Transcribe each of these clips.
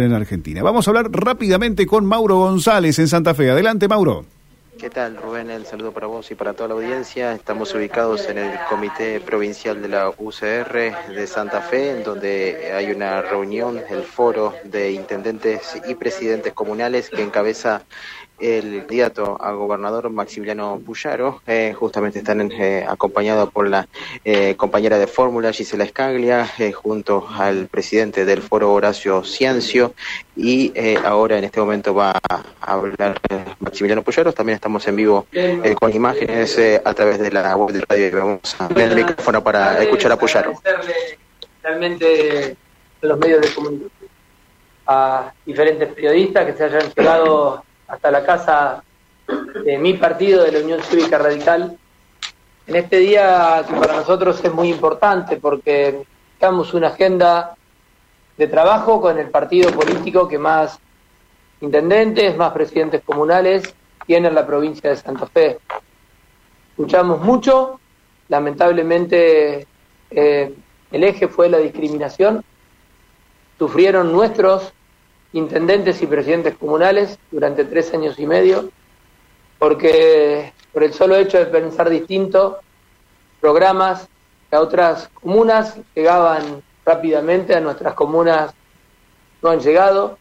en Argentina. Vamos a hablar rápidamente con Mauro González en Santa Fe. Adelante, Mauro. ¿Qué tal, Rubén? El saludo para vos y para toda la audiencia. Estamos ubicados en el Comité Provincial de la UCR de Santa Fe, en donde hay una reunión, el foro de intendentes y presidentes comunales que encabeza el candidato a gobernador Maximiliano Puyaro. Eh, justamente están eh, acompañados por la eh, compañera de fórmula Gisela Escaglia, eh, junto al presidente del foro Horacio Ciancio, y ahora en este momento va a hablar Maximiliano Puyaro. También estamos en vivo con imágenes a través de la web de radio y vamos a tener el micrófono para escuchar a Puyaro. Realmente los medios de comunicación a diferentes periodistas que se hayan llegado hasta la casa de mi partido, de la Unión Cívica Radical, en este día que para nosotros es muy importante porque estamos una agenda de trabajo con el partido político que más intendentes, más presidentes comunales tiene en la provincia de Santa Fe. Escuchamos mucho, lamentablemente eh, el eje fue la discriminación, sufrieron nuestros intendentes y presidentes comunales durante tres años y medio, porque por el solo hecho de pensar distinto, programas que a otras comunas llegaban rápidamente, a nuestras comunas no han llegado.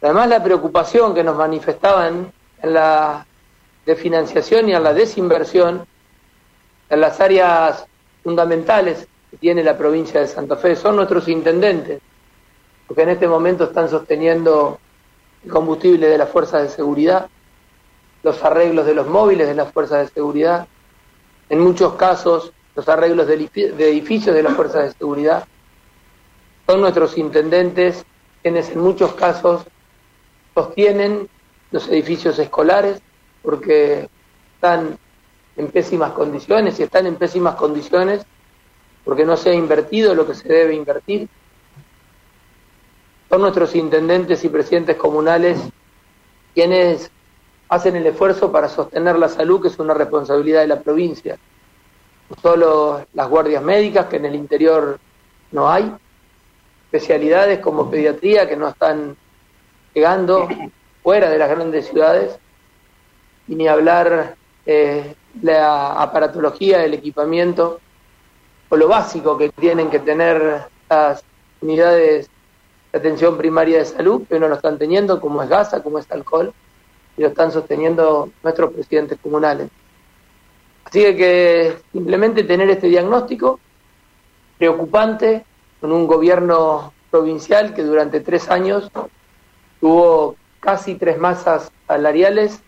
Además, la preocupación que nos manifestaban en la de financiación y en la desinversión en las áreas fundamentales que tiene la provincia de Santa Fe son nuestros intendentes porque en este momento están sosteniendo el combustible de las fuerzas de seguridad, los arreglos de los móviles de las fuerzas de seguridad, en muchos casos los arreglos de edificios de las fuerzas de seguridad. Son nuestros intendentes quienes en muchos casos sostienen los edificios escolares porque están en pésimas condiciones y están en pésimas condiciones porque no se ha invertido lo que se debe invertir son nuestros intendentes y presidentes comunales quienes hacen el esfuerzo para sostener la salud, que es una responsabilidad de la provincia. Solo las guardias médicas, que en el interior no hay, especialidades como pediatría, que no están llegando fuera de las grandes ciudades, y ni hablar eh, la aparatología, el equipamiento, o lo básico que tienen que tener las unidades atención primaria de salud, que no lo están teniendo, como es gasa, como es alcohol, y lo están sosteniendo nuestros presidentes comunales. Así que, simplemente tener este diagnóstico preocupante con un gobierno provincial que durante tres años tuvo casi tres masas salariales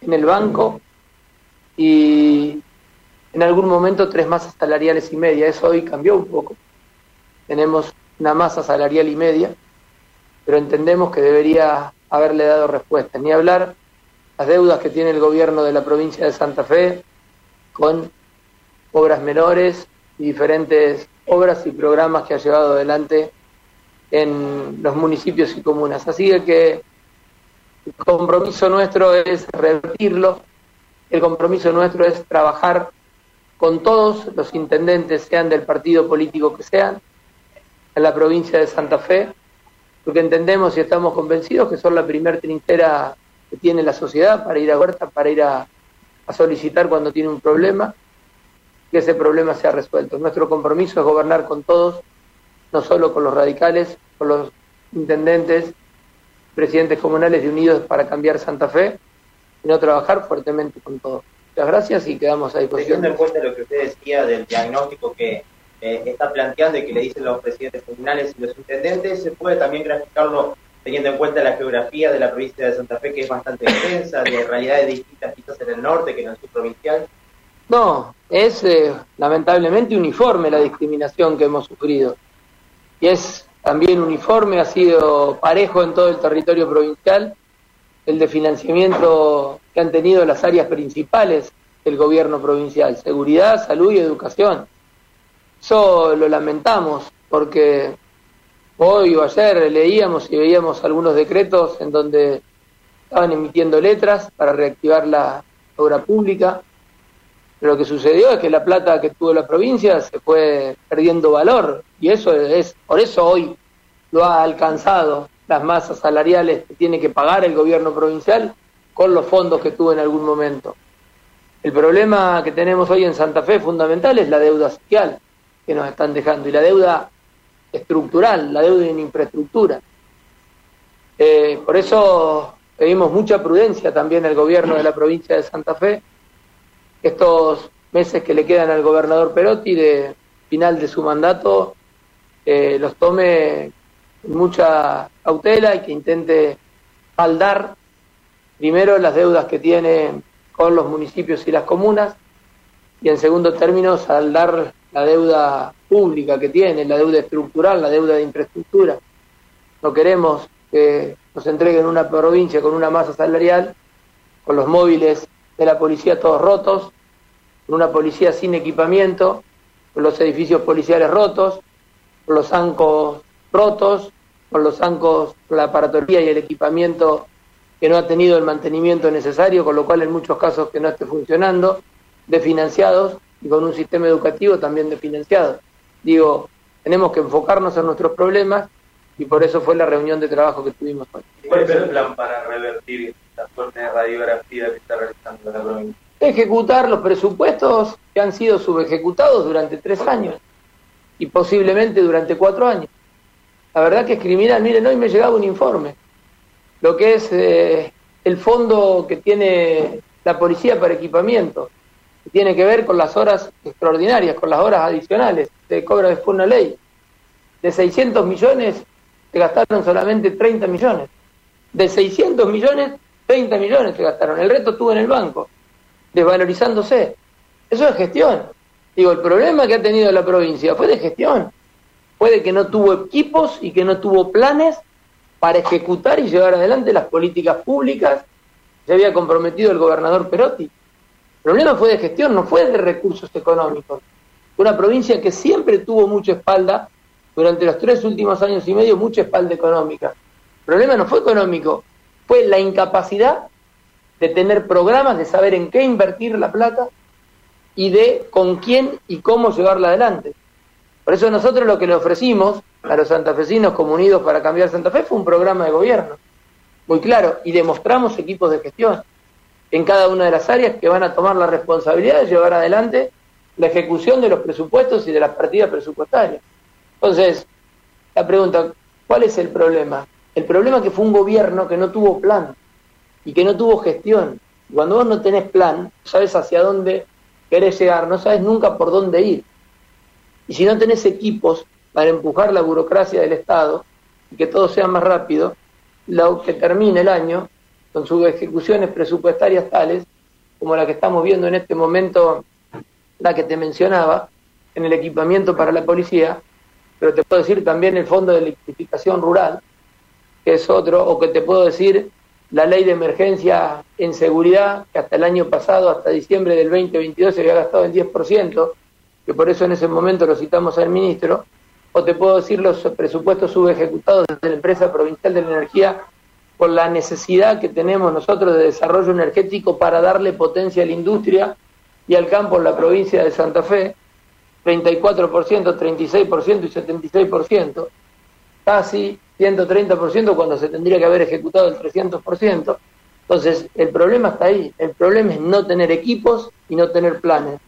en el banco y en algún momento tres masas salariales y media. Eso hoy cambió un poco. Tenemos una masa salarial y media pero entendemos que debería haberle dado respuesta. Ni hablar las deudas que tiene el gobierno de la provincia de Santa Fe con obras menores y diferentes obras y programas que ha llevado adelante en los municipios y comunas. Así que el compromiso nuestro es revertirlo, el compromiso nuestro es trabajar con todos los intendentes, sean del partido político que sean, en la provincia de Santa Fe, porque entendemos y estamos convencidos que son la primer trinchera que tiene la sociedad para ir a huerta, para ir a, solicitar cuando tiene un problema, que ese problema sea resuelto. Nuestro compromiso es gobernar con todos, no solo con los radicales, con los intendentes, presidentes comunales de Unidos para cambiar Sino Fe, sino trabajar fuertemente con todos. Muchas gracias y quedamos a disposición. Teniendo en cuenta lo que usted decía del diagnóstico que eh, está planteando y que le dicen los presidentes comunales y los intendentes, se puede también graficarlo teniendo en cuenta la geografía de la provincia de Santa Fe, que es bastante extensa, de realidades distintas quizás en el norte que en el sur provincial. No, es eh, lamentablemente uniforme la discriminación que hemos sufrido. Y es también uniforme, ha sido parejo en todo el territorio provincial el de financiamiento que han tenido las áreas principales del gobierno provincial, seguridad, salud y educación. Eso lo lamentamos porque hoy o ayer leíamos y veíamos algunos decretos en donde estaban emitiendo letras para reactivar la obra pública. Pero lo que sucedió es que la plata que tuvo la provincia se fue perdiendo valor y eso es por eso hoy lo ha alcanzado las masas salariales que tiene que pagar el gobierno provincial con los fondos que tuvo en algún momento. El problema que tenemos hoy en Santa Fe fundamental es la deuda social que nos están dejando y la deuda estructural, la deuda en infraestructura. Eh, por eso pedimos mucha prudencia también al gobierno de la provincia de Santa Fe. Estos meses que le quedan al gobernador Perotti de final de su mandato eh, los tome con mucha cautela y que intente saldar primero las deudas que tiene con los municipios y las comunas y en segundo término saldar la deuda pública que tiene, la deuda estructural, la deuda de infraestructura. No queremos que nos entreguen una provincia con una masa salarial, con los móviles de la policía todos rotos, con una policía sin equipamiento, con los edificios policiales rotos, con los zancos rotos, con los zancos, la aparatoría y el equipamiento que no ha tenido el mantenimiento necesario, con lo cual en muchos casos que no esté funcionando, desfinanciados y con un sistema educativo también desfinanciado. Digo, tenemos que enfocarnos en nuestros problemas y por eso fue la reunión de trabajo que tuvimos hoy. ¿Cuál es el plan para revertir la suerte de radiografía que está realizando la provincia? Ejecutar los presupuestos que han sido subejecutados durante tres años y posiblemente durante cuatro años. La verdad que es criminal. Miren, hoy me llegaba un informe. Lo que es eh, el fondo que tiene la policía para equipamiento, tiene que ver con las horas extraordinarias, con las horas adicionales. Se cobra después una ley. De 600 millones se gastaron solamente 30 millones. De 600 millones, 30 millones se gastaron. El resto estuvo en el banco, desvalorizándose. Eso es gestión. Digo, el problema que ha tenido la provincia fue de gestión. Fue de que no tuvo equipos y que no tuvo planes para ejecutar y llevar adelante las políticas públicas que había comprometido el gobernador Perotti. El problema fue de gestión, no fue de recursos económicos. Una provincia que siempre tuvo mucha espalda durante los tres últimos años y medio mucha espalda económica. El problema no fue económico, fue la incapacidad de tener programas, de saber en qué invertir la plata y de con quién y cómo llevarla adelante. Por eso nosotros lo que le ofrecimos a los santafesinos como Unidos para Cambiar Santa Fe fue un programa de gobierno, muy claro, y demostramos equipos de gestión en cada una de las áreas que van a tomar la responsabilidad de llevar adelante la ejecución de los presupuestos y de las partidas presupuestarias. Entonces, la pregunta, ¿cuál es el problema? El problema es que fue un gobierno que no tuvo plan y que no tuvo gestión. Cuando vos no tenés plan, sabes hacia dónde querés llegar, no sabes nunca por dónde ir. Y si no tenés equipos para empujar la burocracia del Estado y que todo sea más rápido, lo que termine el año con sus ejecuciones presupuestarias tales como la que estamos viendo en este momento, la que te mencionaba, en el equipamiento para la policía, pero te puedo decir también el Fondo de Electrificación Rural, que es otro, o que te puedo decir la ley de emergencia en seguridad, que hasta el año pasado, hasta diciembre del 2022, se había gastado el 10%, que por eso en ese momento lo citamos al ministro, o te puedo decir los presupuestos subejecutados desde la empresa provincial de la energía por la necesidad que tenemos nosotros de desarrollo energético para darle potencia a la industria y al campo en la provincia de Santa Fe, 34%, 36% y 76%, casi 130% cuando se tendría que haber ejecutado el 300%. Entonces, el problema está ahí. El problema es no tener equipos y no tener planes.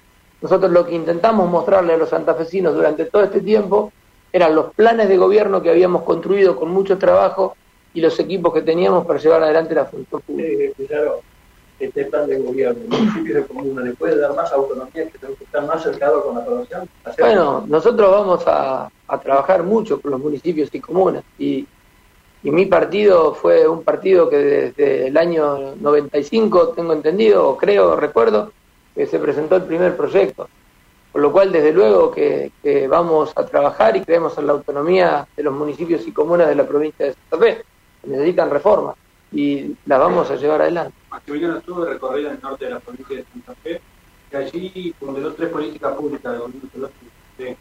Nosotros lo que intentamos mostrarle a los santafesinos durante todo este tiempo eran los planes de gobierno que habíamos construido con mucho trabajo y los equipos que teníamos para llevar adelante la función pública. claro, este plan de gobierno, municipios de comuna, ¿le puede dar más autonomía que estar más cercado con la población? Bueno, nosotros vamos a, trabajar mucho con los municipios y comunas y, y mi partido fue un partido que desde el año 95, tengo entendido, o creo, recuerdo, que se presentó el primer proyecto. Por lo cual, desde luego que, vamos a trabajar y creemos en la autonomía de los municipios y comunas de la provincia de Santa Fe necesitan reformas y las vamos a llevar adelante. Maximiliano estuvo recorrido en el norte de la provincia de Santa Fe, que allí ponderó tres políticas públicas del gobierno que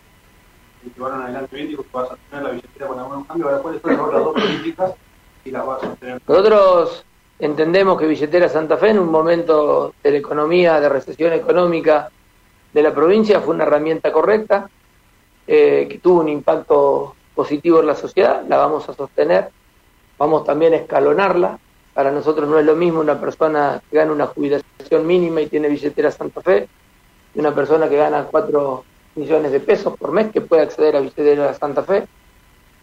llevaron adelante bien, dijo que vas a tener la billetera con algunos cambios, ahora cuáles son las dos políticas y las vas a tener. Nosotros entendemos que Billetera Santa Fe en un momento de la economía, de recesión económica de la provincia, fue una herramienta correcta, eh, que tuvo un impacto positivo en la sociedad, la vamos a sostener vamos también a escalonarla. Para nosotros no es lo mismo una persona que gana una jubilación mínima y tiene billetera Santa Fe, y una persona que gana 4 millones de pesos por mes que puede acceder a billetera Santa Fe,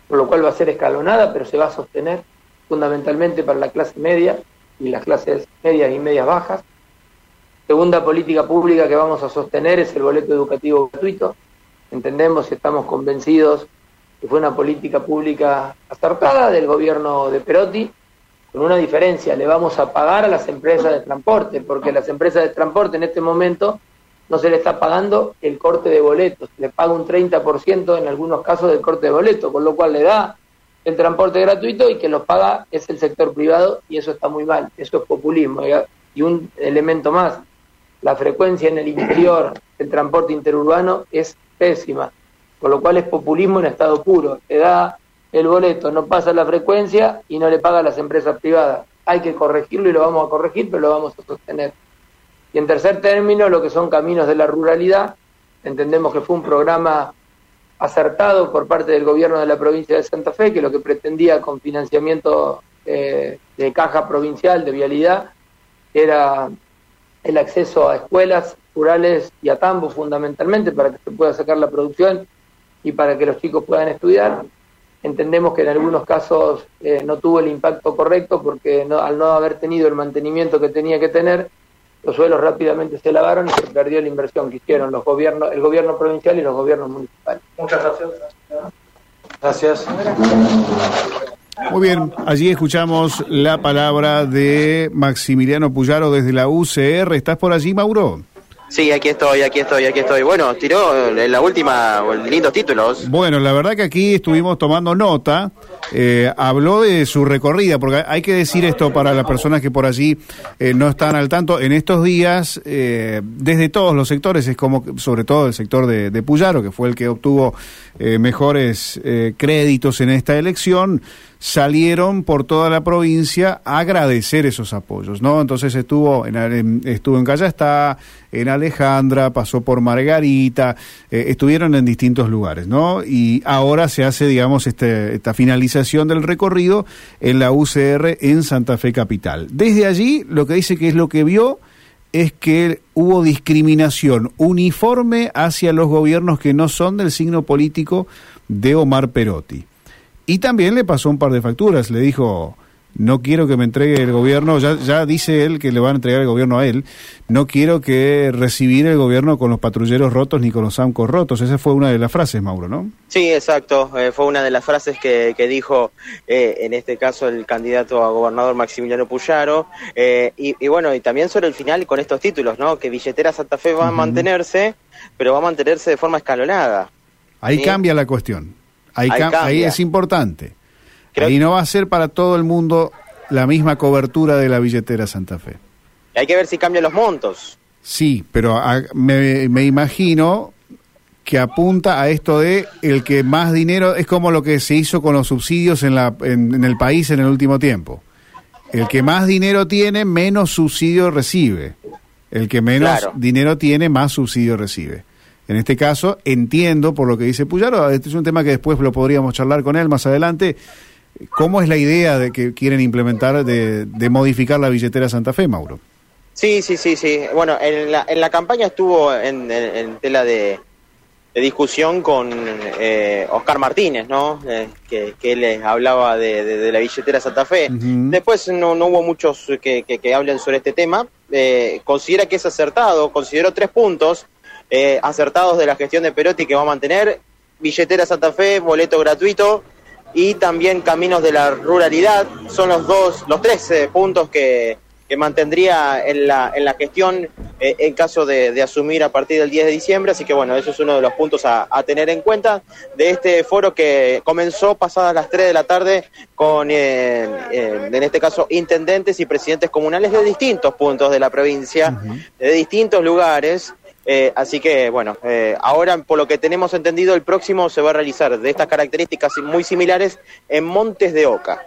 por lo cual va a ser escalonada, pero se va a sostener fundamentalmente para la clase media y las clases medias y medias bajas. Segunda política pública que vamos a sostener es el boleto educativo gratuito. Entendemos y estamos convencidos que fue una política pública acertada del gobierno de Perotti, con una diferencia, le vamos a pagar a las empresas de transporte, porque las empresas de transporte en este momento no se le está pagando el corte de boletos, le paga un 30% en algunos casos del corte de boletos, con lo cual le da el transporte gratuito y que lo paga es el sector privado y eso está muy mal, eso es populismo. Y un elemento más, la frecuencia en el interior del transporte interurbano es pésima con lo cual es populismo en estado puro. Te da el boleto, no pasa la frecuencia y no le paga a las empresas privadas. Hay que corregirlo y lo vamos a corregir, pero lo vamos a sostener. Y en tercer término, lo que son caminos de la ruralidad, entendemos que fue un programa acertado por parte del gobierno de la provincia de Santa Fe, que lo que pretendía con financiamiento eh, de caja provincial de vialidad era el acceso a escuelas rurales y a tambos fundamentalmente para que se pueda sacar la producción y para que los chicos puedan estudiar. Entendemos que en algunos casos eh, no tuvo el impacto correcto porque al no haber tenido el mantenimiento que tenía que tener, los suelos rápidamente se lavaron y se perdió la inversión que hicieron los gobiernos, el gobierno provincial y los gobiernos municipales. Muchas gracias. Gracias. Muy bien, allí escuchamos la palabra de Maximiliano Puyaro desde la UCR. ¿Estás por allí, Mauro? Sí, aquí estoy, aquí estoy, aquí estoy. Bueno, tiró en la última lindos títulos. Bueno, la verdad que aquí estuvimos tomando nota. Eh, habló de su recorrida, porque hay que decir esto para las personas que por allí eh, no están al tanto. En estos días, eh, desde todos los sectores, es como, sobre todo el sector de, de Puyaro, que fue el que obtuvo mejores créditos en esta elección, salieron por toda la provincia a agradecer esos apoyos, ¿no? Entonces estuvo en, estuvo en Callastá, en Alejandra, pasó por Margarita, eh, estuvieron en distintos lugares, ¿no? Y ahora se hace, digamos, este, esta finalización del recorrido en la UCR en Santa Fe Capital. Desde allí, lo que dice que es lo que vio es que hubo discriminación uniforme hacia los gobiernos que no son del signo político de Omar Perotti. Y también le pasó un par de facturas, le dijo, no quiero que me entregue el gobierno, ya, ya dice él que le van a entregar el gobierno a él, no quiero que recibir el gobierno con los patrulleros rotos ni con los AMCOs rotos. Esa fue una de las frases, Mauro, ¿no? Sí, exacto, eh, fue una de las frases que, que dijo eh, en este caso el candidato a gobernador Maximiliano Puyaro. Eh, y, bueno, y también sobre el final con estos títulos, ¿no? Que Billetera Santa Fe va a mantenerse, pero va a mantenerse de forma escalonada. Ahí cambia la cuestión. Ahí, es importante. ahí no va a ser para todo el mundo la misma cobertura de la billetera Santa Fe. Hay que ver si cambian los montos. Sí, pero me, imagino que apunta a esto de el que más dinero es como lo que se hizo con los subsidios en, la, en, el país en el último tiempo. El que más dinero tiene, menos subsidio recibe. El que menos dinero tiene, más subsidio recibe. En este caso, entiendo por lo que dice Puyaro, este es un tema que después lo podríamos charlar con él más adelante. ¿Cómo es la idea de que quieren implementar de, modificar la billetera Santa Fe, Mauro? Sí, sí, sí, sí. Bueno, en la, en la campaña estuvo en, tela de, discusión con eh, Oscar Martínez, ¿no? Eh, que, que, él hablaba de, la billetera Santa Fe. Después no, no, hubo muchos que, que, hablen sobre este tema. Eh, considera que es acertado, consideró tres puntos eh, acertados de la gestión de Perotti que va a mantener, billetera Santa Fe, boleto gratuito y también caminos de la ruralidad. Son los dos, los tres puntos que, que, mantendría en la, en la gestión eh, en caso de, asumir a partir del 10 de diciembre. Así que bueno, eso es uno de los puntos a, tener en cuenta de este foro que comenzó pasadas las 3 de la tarde con, eh, en este caso, intendentes y presidentes comunales de distintos puntos de la provincia, de distintos lugares. Eh, así que, bueno, eh, ahora, por lo que tenemos entendido, el próximo se va a realizar de estas características muy similares en Montes de Oca.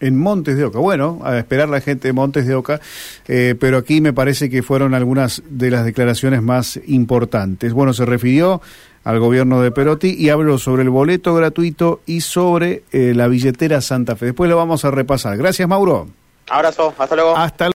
En Montes de Oca, bueno, a esperar la gente de Montes de Oca, eh, pero aquí me parece que fueron algunas de las declaraciones más importantes. Bueno, se refirió al gobierno de Perotti y habló sobre el boleto gratuito y sobre la billetera Santa Fe. Después lo vamos a repasar. Gracias, Mauro. Abrazo, hasta luego. Hasta